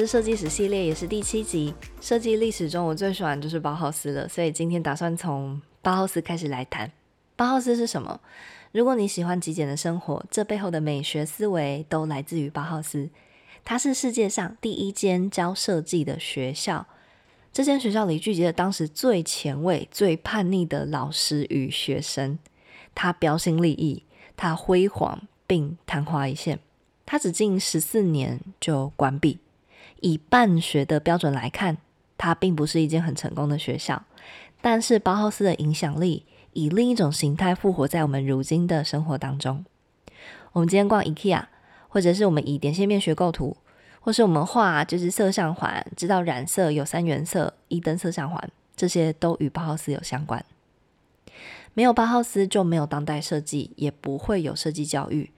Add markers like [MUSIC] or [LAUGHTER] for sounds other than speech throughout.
是设计史系列，也是第七集。设计历史中，我最喜欢就是包豪斯了，所以今天打算从包豪斯开始来谈。包豪斯是什么？如果你喜欢极简的生活，这背后的美学思维都来自于包豪斯。它是世界上第一间教设计的学校。这间学校里聚集了当时最前卫、最叛逆的老师与学生。它标新立异，它辉煌并昙花一现。它只近十四年就关闭。以办学的标准来看，它并不是一间很成功的学校。但是包豪斯的影响力以另一种形态复活在我们如今的生活当中。我们今天逛 IKEA，或者是我们以点线面学构图，或是我们画就是色相环，知道染色有三原色、一灯色相环，这些都与包豪斯有相关。没有包豪斯就没有当代设计，也不会有设计教育。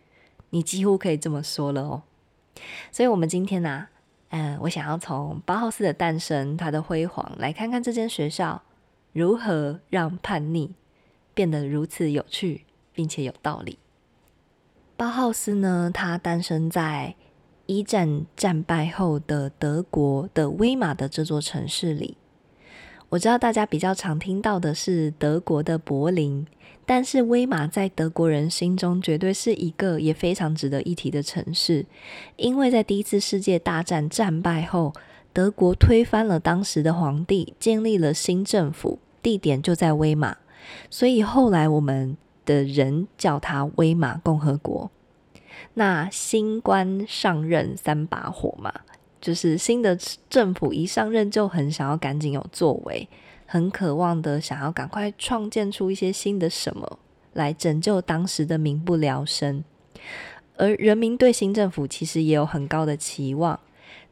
你几乎可以这么说了哦。所以，我们今天呢？嗯，我想要从包豪斯的诞生、它的辉煌，来看看这间学校如何让叛逆变得如此有趣，并且有道理。包豪斯呢，它诞生在一战战败后的德国的威马的这座城市里。我知道大家比较常听到的是德国的柏林，但是威马在德国人心中绝对是一个也非常值得一提的城市，因为在第一次世界大战战败后，德国推翻了当时的皇帝，建立了新政府，地点就在威马，所以后来我们的人叫它威马共和国。那新官上任三把火嘛。就是新的政府一上任就很想要赶紧有作为，很渴望的想要赶快创建出一些新的什么来拯救当时的民不聊生，而人民对新政府其实也有很高的期望，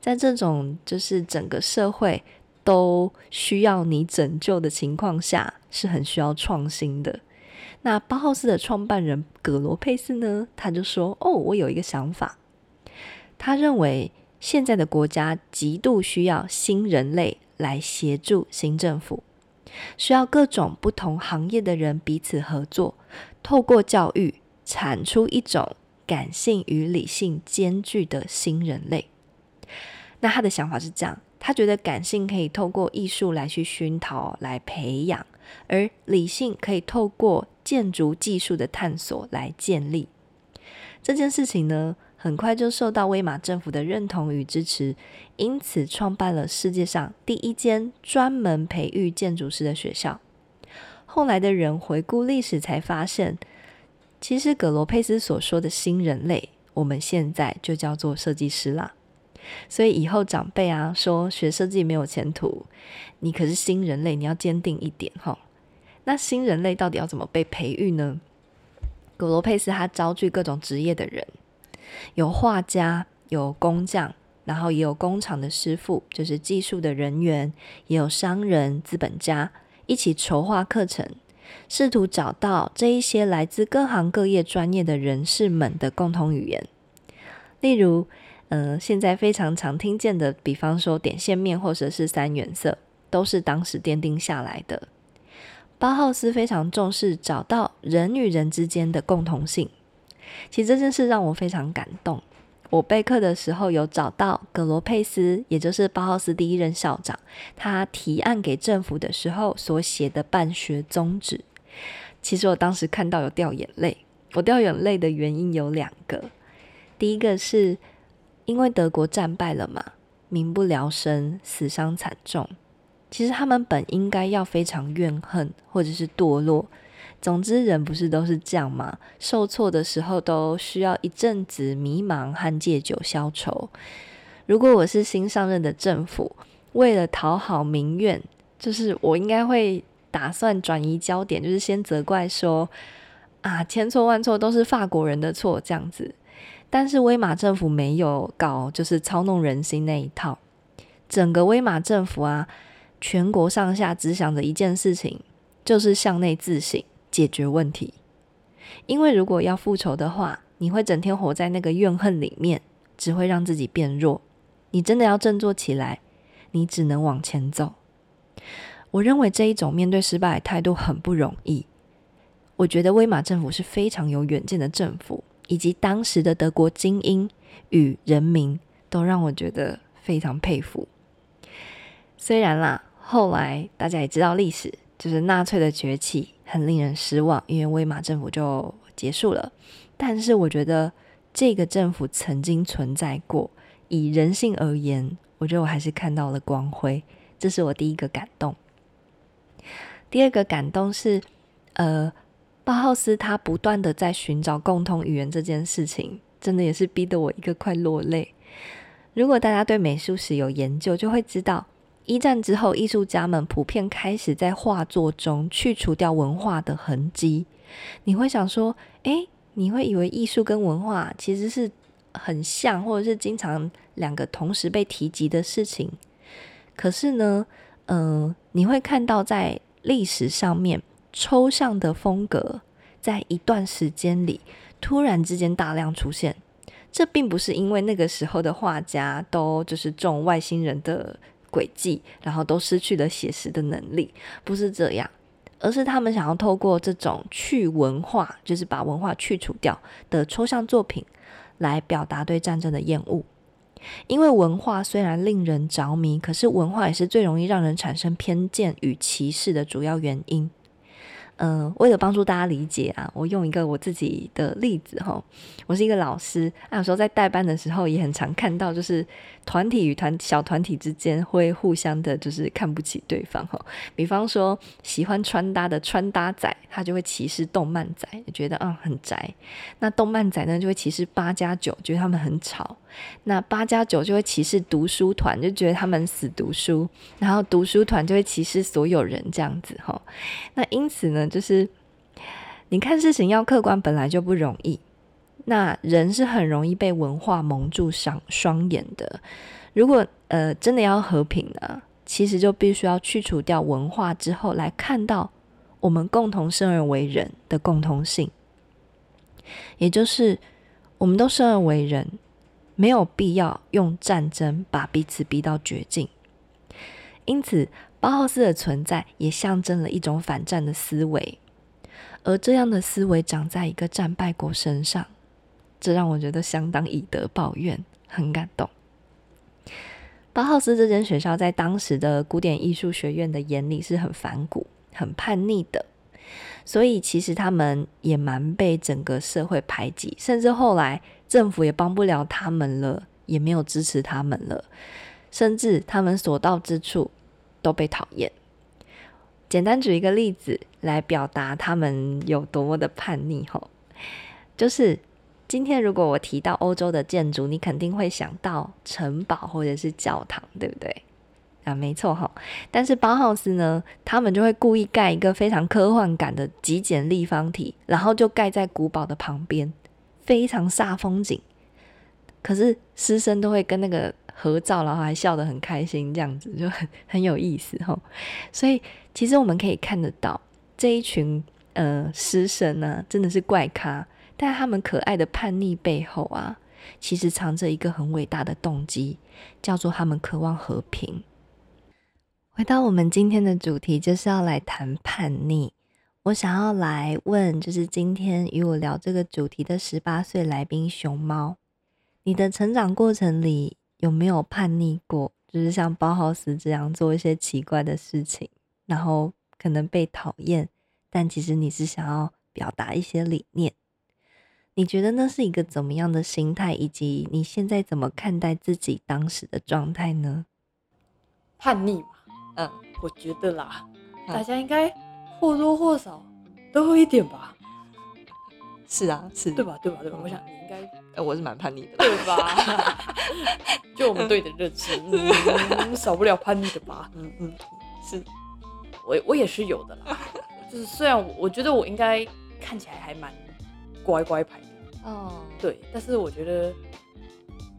在这种就是整个社会都需要你拯救的情况下，是很需要创新的。那包豪斯的创办人葛罗佩斯呢，他就说：“哦，我有一个想法，他认为。”现在的国家极度需要新人类来协助新政府，需要各种不同行业的人彼此合作，透过教育产出一种感性与理性兼具的新人类。那他的想法是这样：他觉得感性可以透过艺术来去熏陶、来培养，而理性可以透过建筑技术的探索来建立。这件事情呢？很快就受到威马政府的认同与支持，因此创办了世界上第一间专门培育建筑师的学校。后来的人回顾历史，才发现，其实葛罗佩斯所说的新人类，我们现在就叫做设计师啦。所以以后长辈啊说学设计没有前途，你可是新人类，你要坚定一点哈。那新人类到底要怎么被培育呢？葛罗佩斯他招聚各种职业的人。有画家，有工匠，然后也有工厂的师傅，就是技术的人员，也有商人、资本家，一起筹划课程，试图找到这一些来自各行各业专业的人士们的共同语言。例如，呃，现在非常常听见的，比方说点线面或者是三原色，都是当时奠定下来的。包浩斯非常重视找到人与人之间的共同性。其实这件事让我非常感动。我备课的时候有找到格罗佩斯，也就是包豪斯第一任校长，他提案给政府的时候所写的办学宗旨。其实我当时看到有掉眼泪。我掉眼泪的原因有两个，第一个是因为德国战败了嘛，民不聊生，死伤惨重。其实他们本应该要非常怨恨，或者是堕落。总之，人不是都是这样吗？受挫的时候都需要一阵子迷茫和借酒消愁。如果我是新上任的政府，为了讨好民怨，就是我应该会打算转移焦点，就是先责怪说啊，千错万错都是法国人的错这样子。但是威马政府没有搞，就是操弄人心那一套。整个威马政府啊，全国上下只想着一件事情，就是向内自省，解决问题。因为如果要复仇的话，你会整天活在那个怨恨里面，只会让自己变弱。你真的要振作起来，你只能往前走。我认为这一种面对失败的态度很不容易。我觉得威马政府是非常有远见的政府。以及当时的德国精英与人民都让我觉得非常佩服。虽然啦，后来大家也知道历史，就是纳粹的崛起很令人失望，因为威玛政府就结束了。但是我觉得这个政府曾经存在过，以人性而言，我觉得我还是看到了光辉，这是我第一个感动。第二个感动是，呃。包浩斯他不断的在寻找共同语言这件事情，真的也是逼得我一个快落泪。如果大家对美术史有研究，就会知道，一战之后，艺术家们普遍开始在画作中去除掉文化的痕迹。你会想说，诶，你会以为艺术跟文化其实是很像，或者是经常两个同时被提及的事情。可是呢，嗯，你会看到在历史上面。抽象的风格在一段时间里突然之间大量出现，这并不是因为那个时候的画家都就是中外星人的诡计，然后都失去了写实的能力，不是这样，而是他们想要透过这种去文化，就是把文化去除掉的抽象作品，来表达对战争的厌恶。因为文化虽然令人着迷，可是文化也是最容易让人产生偏见与歧视的主要原因。嗯，为了帮助大家理解啊，我用一个我自己的例子哈。我是一个老师，啊，有时候在带班的时候也很常看到，就是团体与团小团体之间会互相的，就是看不起对方哈。比方说，喜欢穿搭的穿搭仔，他就会歧视动漫仔，觉得啊很宅。那动漫仔呢，就会歧视八加九，觉得他们很吵。那八加九就会歧视读书团，就觉得他们死读书。然后读书团就会歧视所有人这样子哈。那因此呢？就是你看事情要客观本来就不容易，那人是很容易被文化蒙住双双眼的。如果呃真的要和平呢，其实就必须要去除掉文化之后，来看到我们共同生而为人的共同性，也就是我们都生而为人，没有必要用战争把彼此逼到绝境。因此。包豪斯的存在也象征了一种反战的思维，而这样的思维长在一个战败国身上，这让我觉得相当以德报怨，很感动。包豪斯这间学校在当时的古典艺术学院的眼里是很反骨、很叛逆的，所以其实他们也蛮被整个社会排挤，甚至后来政府也帮不了他们了，也没有支持他们了，甚至他们所到之处。都被讨厌。简单举一个例子来表达他们有多么的叛逆吼，就是今天如果我提到欧洲的建筑，你肯定会想到城堡或者是教堂，对不对？啊，没错哈。但是包豪斯呢，他们就会故意盖一个非常科幻感的极简立方体，然后就盖在古堡的旁边，非常煞风景。可是师生都会跟那个。合照，然后还笑得很开心，这样子就很 [LAUGHS] 很有意思哈。所以其实我们可以看得到这一群呃师生呢，真的是怪咖，但他们可爱的叛逆背后啊，其实藏着一个很伟大的动机，叫做他们渴望和平。回到我们今天的主题，就是要来谈叛逆。我想要来问，就是今天与我聊这个主题的十八岁来宾熊猫，你的成长过程里。有没有叛逆过？就是像包豪斯这样做一些奇怪的事情，然后可能被讨厌，但其实你是想要表达一些理念。你觉得那是一个怎么样的心态？以及你现在怎么看待自己当时的状态呢？叛逆嘛，嗯，我觉得啦，大家应该或多或少都会一点吧。[LAUGHS] 是啊，是对吧？对吧？对吧？我想你应该，呃，我是蛮叛逆的，对吧？[LAUGHS] 就我们对你的认识，少不了叛逆的吧？嗯嗯，[LAUGHS] 是。我我也是有的啦。就是虽然我我觉得我应该看起来还蛮乖乖牌的，哦，对，但是我觉得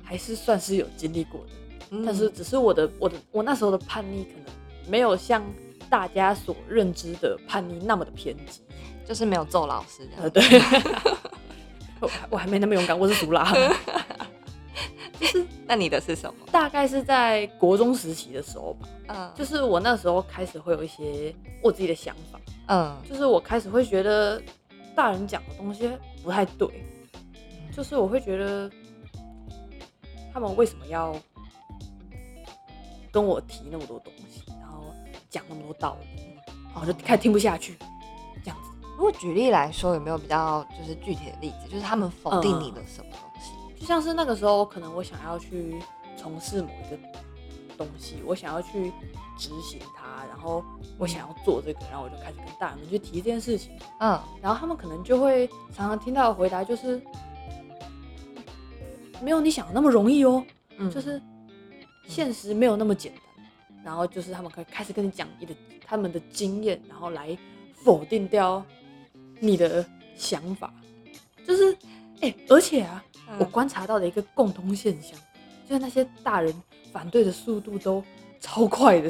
还是算是有经历过的。嗯但是只是我的我的我那时候的叛逆可能没有像大家所认知的叛逆那么的偏激。就是没有揍老师这呃，对，[LAUGHS] 我我还没那么勇敢，我是属拉。[LAUGHS] 那你的是什么？大概是在国中时期的时候吧，嗯，就是我那时候开始会有一些我自己的想法，嗯，就是我开始会觉得大人讲的东西不太对，就是我会觉得他们为什么要跟我提那么多东西，然后讲那么多道理，然后我就开始听不下去，这样子。如果举例来说，有没有比较就是具体的例子，就是他们否定你的什么东西？就像是那个时候，可能我想要去从事某一个东西，我想要去执行它，然后我想要做这个，然后我就开始跟大人们去提这件事情，嗯然后他们可能就会常常听到的回答就是，没有你想的那么容易哦，嗯就是现实没有那么简单，然后就是他们可以开始跟你讲你的他们的经验，然后来否定掉你的想法，就是哎、而且啊。我观察到的一个共通现象，就是那些大人反对的速度都超快的。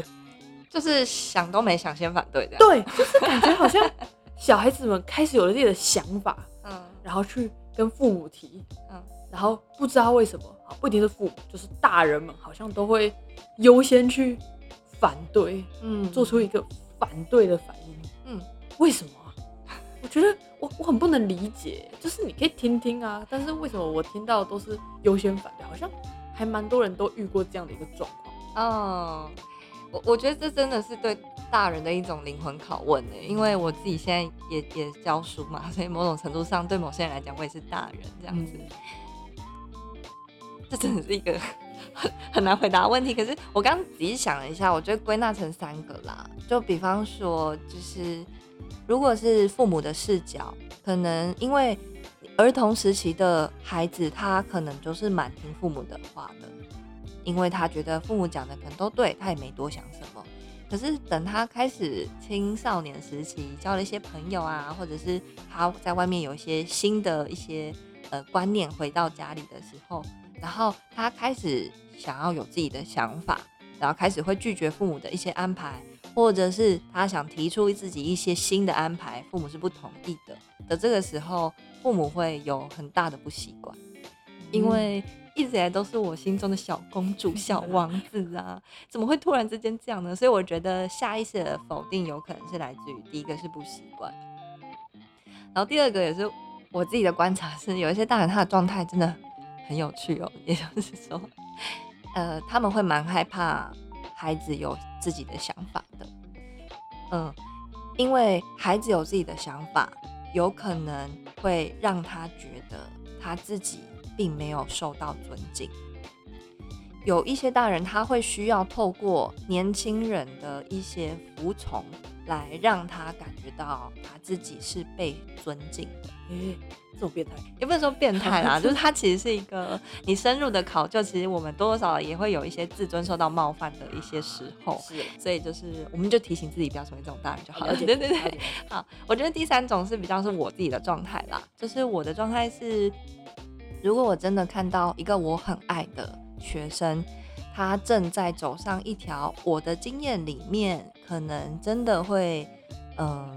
就是想都没想先反对这样。对，就是感觉好像 [LAUGHS] 小孩子们开始有了自己的想法，嗯然后去跟父母提，嗯然后不知道为什么，好不一定是父母，就是大人们好像都会优先去反对，嗯做出一个反对的反应。嗯为什么啊？我觉得我我很不能理解，就是你可以听听啊，但是为什么我听到都是优先反对？好像还蛮多人都遇过这样的一个状况。哦，我我觉得这真的是对大人的一种灵魂拷问呢，因为我自己现在也也教书嘛，所以某种程度上对某些人来讲，我也是大人这样子。这真的是一个很很难回答问题。可是我刚刚仔细想了一下，我觉得归纳成三个啦。就比方说，就是如果是父母的视角，可能因为儿童时期的孩子，他可能就是蛮听父母的话的，因为他觉得父母讲的可能都对，他也没多想什么。可是等他开始青少年时期，交了一些朋友啊，或者是他在外面有一些新的一些呃观念回到家里的时候，然后他开始想要有自己的想法，然后开始会拒绝父母的一些安排，或者是他想提出自己一些新的安排，父母是不同意的的这个时候，父母会有很大的不习惯，因为一直以来都是我心中的小公主、小 [LAUGHS] 王子啊，怎么会突然之间这样呢？所以我觉得下意识的否定有可能是来自于第一个是不习惯，然后第二个也是我自己的观察是，有一些大人他的状态真的很有趣哦，也就是说，呃，他们会蛮害怕孩子有自己的想法的，嗯，因为孩子有自己的想法，有可能会让他觉得他自己并没有受到尊敬。有一些大人他会需要透过年轻人的一些服从，来让他感觉到他自己是被尊敬的。诶、这种变态，也不能说变态啦，[LAUGHS] 就是他其实是一个你深入的考究，其实我们多多少少也会有一些自尊受到冒犯的一些时候，是所以就是我们就提醒自己不要成为这种大人就好了。了对对对，好，我觉得第三种是比较是我自己的状态啦，就是我的状态是，如果我真的看到一个我很爱的学生，他正在走上一条我的经验里面可能真的会嗯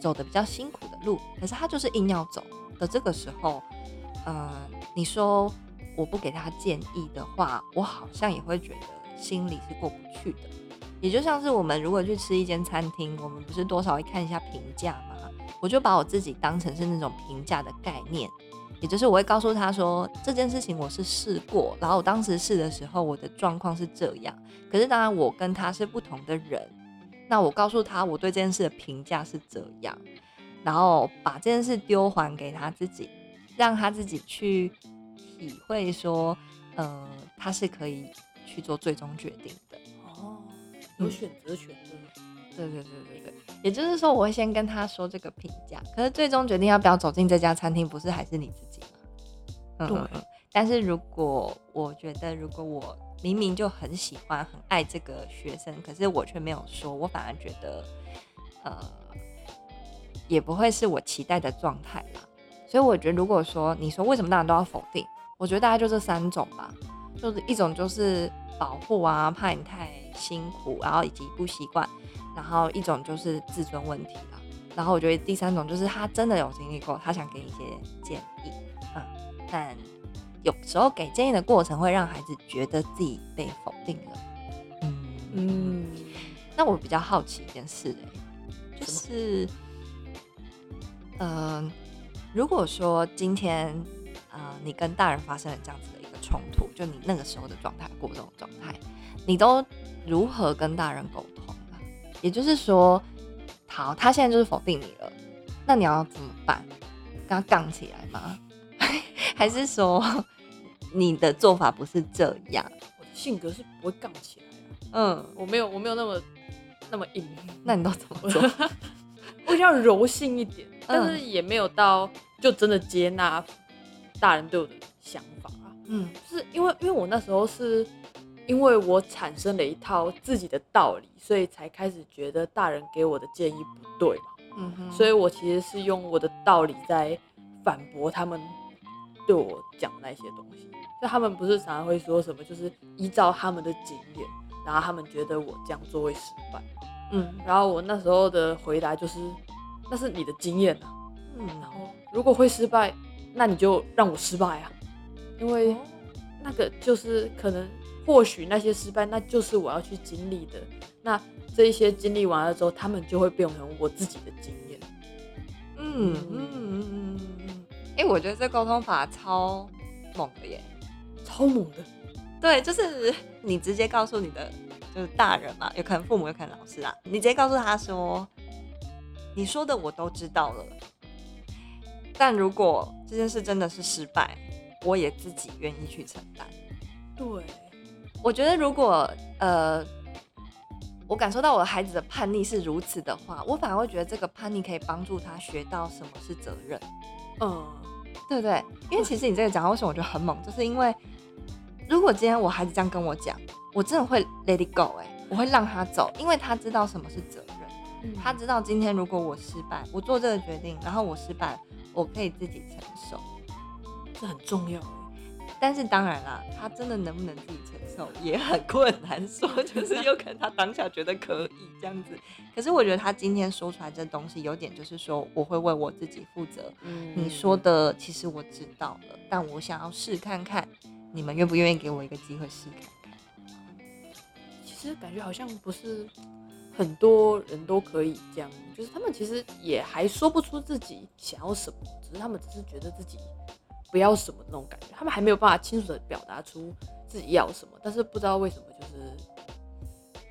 走的比较辛苦的路，可是他就是硬要走的这个时候，嗯，你说我不给他建议的话，我好像也会觉得心里是过不去的。也就像是我们如果去吃一间餐厅，我们不是多少会看一下评价吗？我就把我自己当成是那种评价的概念，也就是我会告诉他说这件事情我是试过，然后我当时试的时候我的状况是这样，可是当然我跟他是不同的人，那我告诉他我对这件事的评价是这样，然后把这件事丢还给他自己，让他自己去体会说，呃，他是可以去做最终决定的。哦，有选择权的，对对对对对，也就是说，我会先跟他说这个评价，可是最终决定要不要走进这家餐厅，不是还是你自己吗？嗯对。但是如果我觉得，如果我明明就很喜欢、很爱这个学生，可是我却没有说，我反而觉得，呃，也不会是我期待的状态啦。所以我觉得，如果说你说为什么大家都要否定，我觉得大概就这三种吧，就是一种就是保护啊，怕你太辛苦，然后以及不习惯，然后一种就是自尊问题啦，然后我觉得第三种就是他真的有经历过，他想给你一些建议，嗯，但有时候给建议的过程会让孩子觉得自己被否定了，嗯嗯，那我比较好奇一件事、欸，就是，嗯、如果说今天，呃，你跟大人发生了这样子的一个冲突，就你那个时候的状态过这种状态，你都如何跟大人沟？也就是说，好，他现在就是否定你了，那你要怎么办？跟他杠起来吗？[LAUGHS] 还是说你的做法不是这样？我的性格是不会杠起来的，嗯，我没有我没有那么那么硬，那你都怎么做？[LAUGHS] 我比较柔性一点，但嗯是也没有到就真的接纳大人对我的想法啊。嗯就是因为因为我那时候是因为我产生了一套自己的道理，所以才开始觉得大人给我的建议不对嘛。嗯哼，所以我其实是用我的道理在反驳他们对我讲那些东西。就他们不是常常会说什么，就是依照他们的经验，然后他们觉得我这样做会失败。嗯然后我那时候的回答就是，那是你的经验啊。嗯，然后如果会失败，那你就让我失败啊，因为那个就是可能或许那些失败，那就是我要去经历的。那这一些经历完了之后，他们就会变成我自己的经验。嗯嗯嗯嗯嗯，哎、我觉得这沟通法超猛的耶。超猛的，对，就是你直接告诉你的就是大人嘛，有可能父母，有可能老师啊，你直接告诉他说，你说的我都知道了，但如果这件事真的是失败，我也自己愿意去承担。对，我觉得如果呃，我感受到我的孩子的叛逆是如此的话，我反而会觉得这个叛逆可以帮助他学到什么是责任。嗯，对不对？因为其实你这个讲，为什么我觉得很猛，就是因为如果今天我孩子这样跟我讲，我真的会 let it go，哎、我会让他走，因为他知道什么是责任，嗯他知道今天如果我失败，我做这个决定，然后我失败，我可以自己承受。这很重要欸。但是当然啦，他真的能不能自己承受也很困难说，就是有可能他当下觉得可以这样子，可是我觉得他今天说出来这东西，有点就是说我会为我自己负责，嗯你说的其实我知道了，但我想要试看看，你们愿不愿意给我一个机会试看看？其实感觉好像不是很多人都可以这样，就是他们其实也还说不出自己想要什么，只是他们只是觉得自己不要什么那种感觉，他们还没有办法清楚的表达出自己要什么，但是不知道为什么就是，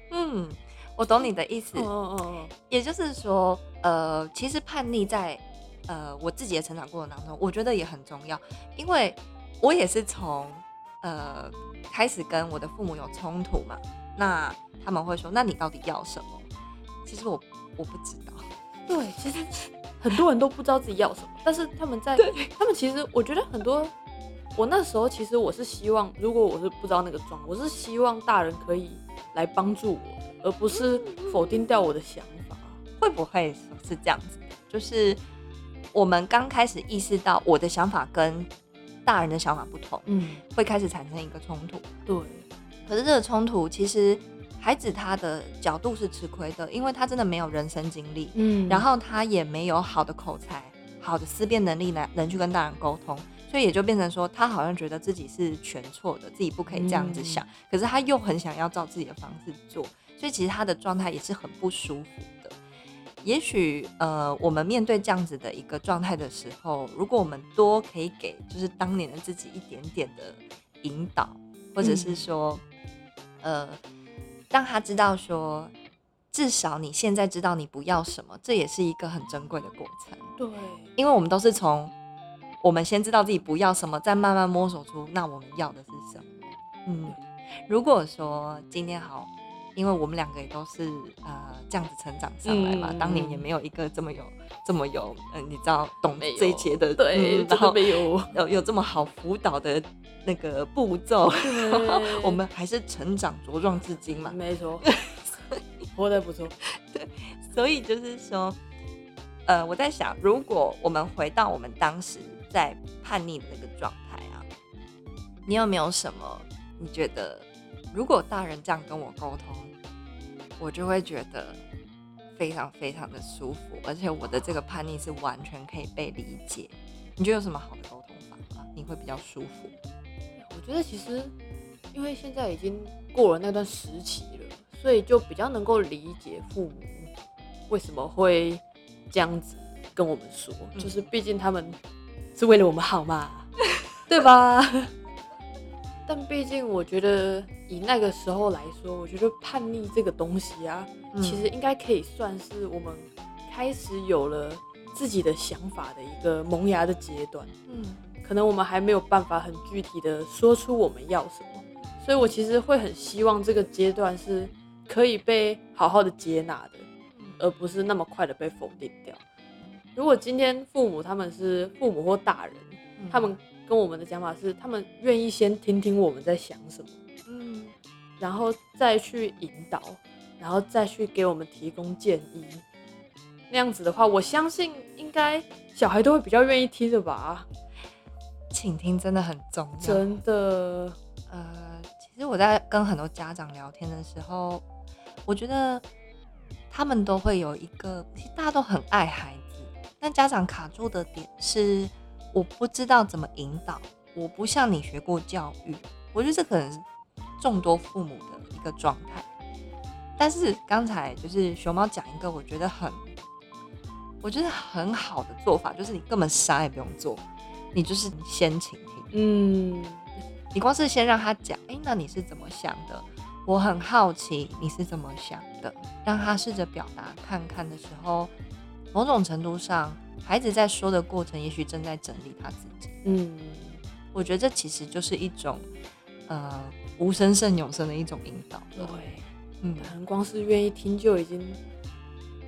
嗯，我懂你的意思，嗯嗯嗯。也就是说，呃，其实叛逆在呃我自己的成长过程当中，我觉得也很重要，因为我也是从呃开始跟我的父母有冲突嘛，那他们会说，那你到底要什么？其实我我不知道，对，其实很多人都不知道自己要什么，但是他们在，他们其实我觉得很多，我那时候其实我是希望，如果我是不知道那个状，我是希望大人可以来帮助我，而不是否定掉我的想法。会不会是这样子的？就是我们刚开始意识到我的想法跟大人的想法不同，嗯，会开始产生一个冲突。对，可是这个冲突其实孩子他的角度是吃亏的，因为他真的没有人生经历，嗯。然后他也没有好的口才、好的思辨能力来能去跟大人沟通，所以也就变成说他好像觉得自己是全错的，自己不可以这样子想，可是他又很想要照自己的方式做，所以其实他的状态也是很不舒服的。也许呃，我们面对这样子的一个状态的时候，如果我们多可以给就是当年的自己一点点的引导，或者是说，呃，让他知道说，至少你现在知道你不要什么，这也是一个很珍贵的过程。对，因为我们都是从我们先知道自己不要什么，再慢慢摸索出那我们要的是什么。嗯，如果说今天好，因为我们两个也都是呃这样子成长上来嘛，嗯当年也没有一个这么有这么有嗯、你知道懂这一切的对，嗯然真的后没有。有有这么好辅导的那个步骤，[LAUGHS] 我们还是成长茁壮至今嘛，没错，[LAUGHS] 活得不错。[LAUGHS] 对所以就是说，呃，我在想，如果我们回到我们当时在叛逆的那个状态啊，你有没有什么你觉得，如果大人这样跟我沟通，我就会觉得非常非常的舒服，而且我的这个叛逆是完全可以被理解。你觉得有什么好的沟通法吗？你会比较舒服？我觉得其实，因为现在已经过了那段时期了，所以就比较能够理解父母为什么会这样子跟我们说，嗯就是毕竟他们是为了我们好嘛，对吧？但毕竟我觉得以那个时候来说，我觉得叛逆这个东西啊，嗯其实应该可以算是我们开始有了自己的想法的一个萌芽的阶段。嗯可能我们还没有办法很具体的说出我们要什么，所以我其实会很希望这个阶段是可以被好好的接纳的，而不是那么快的被否定掉。如果今天父母他们是父母或大人，嗯他们跟我们的讲法是，他们愿意先听听我们在想什么，嗯然后再去引导，然后再去给我们提供建议。那样子的话，我相信应该小孩都会比较愿意听的吧。倾听真的很重要。真的，呃，其实我在跟很多家长聊天的时候，我觉得他们都会有一个，其实大家都很爱孩子，但家长卡住的点是，我不知道怎么引导，我不像你学过教育，我觉得这可能是众多父母的一个状态。但是刚才就是熊猫讲一个，我觉得很，我觉得很好的做法，就是你根本啥也不用做，你就是先倾听。嗯，你光是先让他讲，哎、那你是怎么想的？我很好奇你是怎么想的，让他试着表达看看的时候，某种程度上，孩子在说的过程，也许正在整理他自己。嗯，我觉得这其实就是一种，呃，无声胜有声的一种引导。对，嗯可能光是愿意听就已经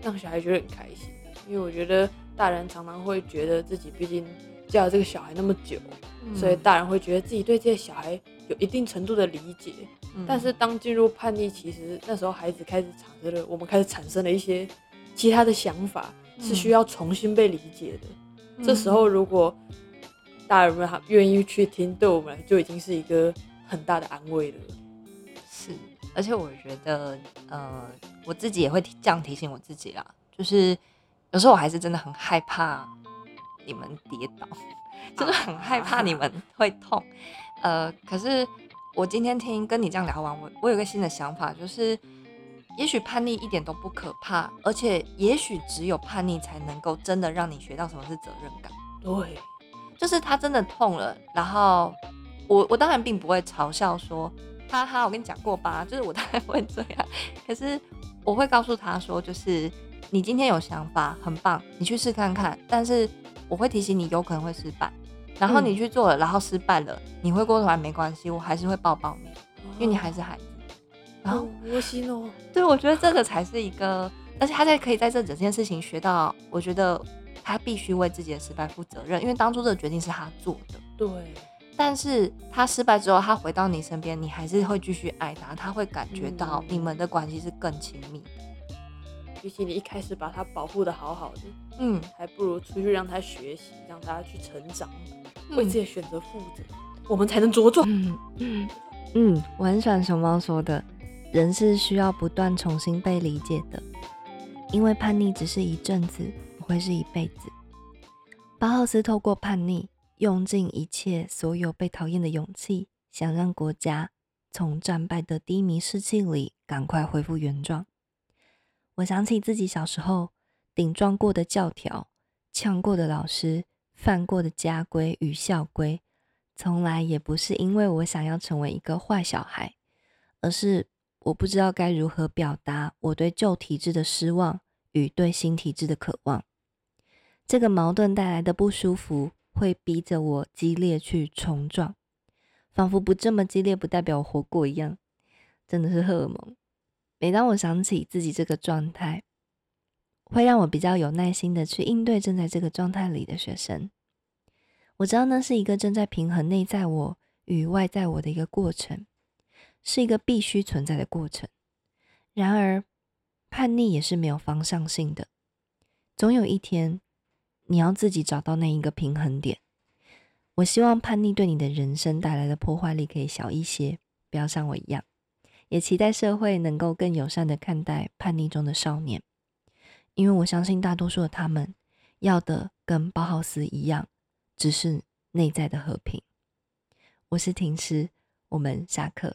让小孩觉得很开心，因为我觉得大人常常会觉得自己毕竟教了这个小孩那么久，嗯所以大人会觉得自己对这些小孩有一定程度的理解。嗯但是当进入叛逆期时，那时候孩子开始产生了，我们开始产生了一些其他的想法，是需要重新被理解的。这时候如果大人们还愿意去听，对我们来就已经是一个很大的安慰了。是，而且我觉得，呃，我自己也会这样提醒我自己啦，就是有时候我还是真的很害怕你们跌倒，真 [LAUGHS] 的很害怕你们会痛。呃，可是我今天听跟你这样聊完，我我有个新的想法，就是也许叛逆一点都不可怕，而且也许只有叛逆才能够真的让你学到什么是责任感。对，就是他真的痛了，然后我我当然并不会嘲笑说，哈哈，我跟你讲过吧，[LAUGHS] 就是我当然会这样，可是我会告诉他说，就是你今天有想法很棒，你去试看看，但是我会提醒你有可能会失败，然后嗯。你去做了，然后失败了，你回过头来没关系，我还是会抱抱你，因为你还是孩子。然后哦，窝心哦，对，我觉得这个才是一个，而且他在可以在这整件事情学到，我觉得他必须为自己的失败负责任，因为当初这个决定是他做的。对，但是他失败之后，他回到你身边，你还是会继续爱他，他会感觉到嗯你们的关系是更亲密的。比起你一开始把他保护的好好的，嗯，还不如出去让他学习，让他去成长，嗯为自己的选择负责，我们才能茁壮。嗯 [LAUGHS] 嗯嗯，我很喜欢熊猫说的，人是需要不断重新被理解的，因为叛逆只是一阵子，不会是一辈子。巴赫斯透过叛逆，用尽一切所有被讨厌的勇气，想让国家从战败的低迷士气里赶快恢复原状。我想起自己小时候顶撞过的教条、呛过的老师、犯过的家规与校规，从来也不是因为我想要成为一个坏小孩，而是我不知道该如何表达我对旧体制的失望与对新体制的渴望。这个矛盾带来的不舒服，会逼着我激烈去冲撞，仿佛不这么激烈不代表我活过一样，真的是荷尔蒙。每当我想起自己这个状态，会让我比较有耐心的去应对正在这个状态里的学生。我知道那是一个正在平衡内在我与外在我的一个过程，是一个必须存在的过程。然而，叛逆也是没有方向性的，总有一天你要自己找到那一个平衡点。我希望叛逆对你的人生带来的破坏力可以小一些，不要像我一样。也期待社会能够更友善的看待叛逆中的少年，因为我相信大多数的他们要的跟包豪斯一样，只是内在的和平。我是婷师，我们下课。